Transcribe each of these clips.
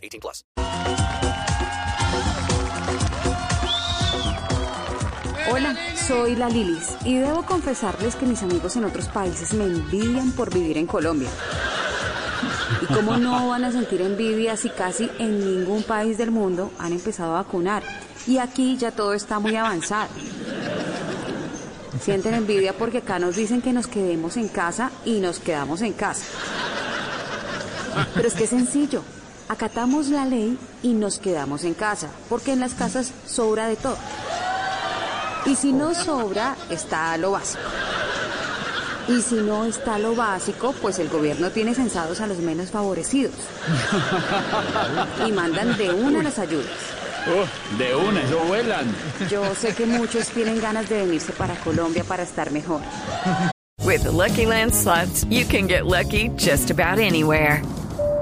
18 plus. Hola, soy la Lilis y debo confesarles que mis amigos en otros países me envidian por vivir en Colombia. ¿Y cómo no van a sentir envidia si casi en ningún país del mundo han empezado a vacunar? Y aquí ya todo está muy avanzado. Sienten envidia porque acá nos dicen que nos quedemos en casa y nos quedamos en casa. Pero es que es sencillo. Acatamos la ley y nos quedamos en casa, porque en las casas sobra de todo. Y si no sobra, está lo básico. Y si no está lo básico, pues el gobierno tiene censados a los menos favorecidos. Y mandan de una las ayudas. Oh, de una, eso vuelan. Yo sé que muchos tienen ganas de venirse para Colombia para estar mejor. With the Lucky Land slots, you can get lucky just about anywhere.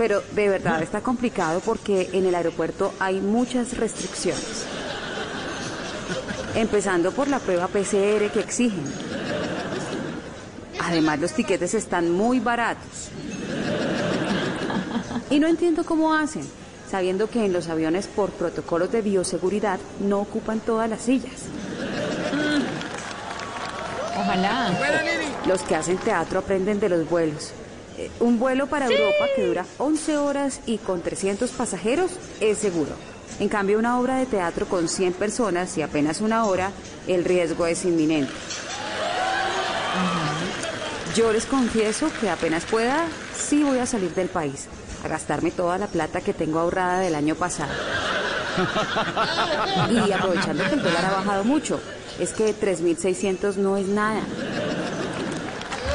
Pero de verdad está complicado porque en el aeropuerto hay muchas restricciones. Empezando por la prueba PCR que exigen. Además los tiquetes están muy baratos. Y no entiendo cómo hacen, sabiendo que en los aviones por protocolos de bioseguridad no ocupan todas las sillas. Ojalá. Los que hacen teatro aprenden de los vuelos. Eh, Un vuelo para Europa que dura 11 horas y con 300 pasajeros es seguro. En cambio, una obra de teatro con 100 personas y apenas una hora, el riesgo es inminente. Yo les confieso que apenas pueda, sí voy a salir del país, a gastarme toda la plata que tengo ahorrada del año pasado. Y aprovechando que el dólar ha bajado mucho, es que 3.600 no es nada.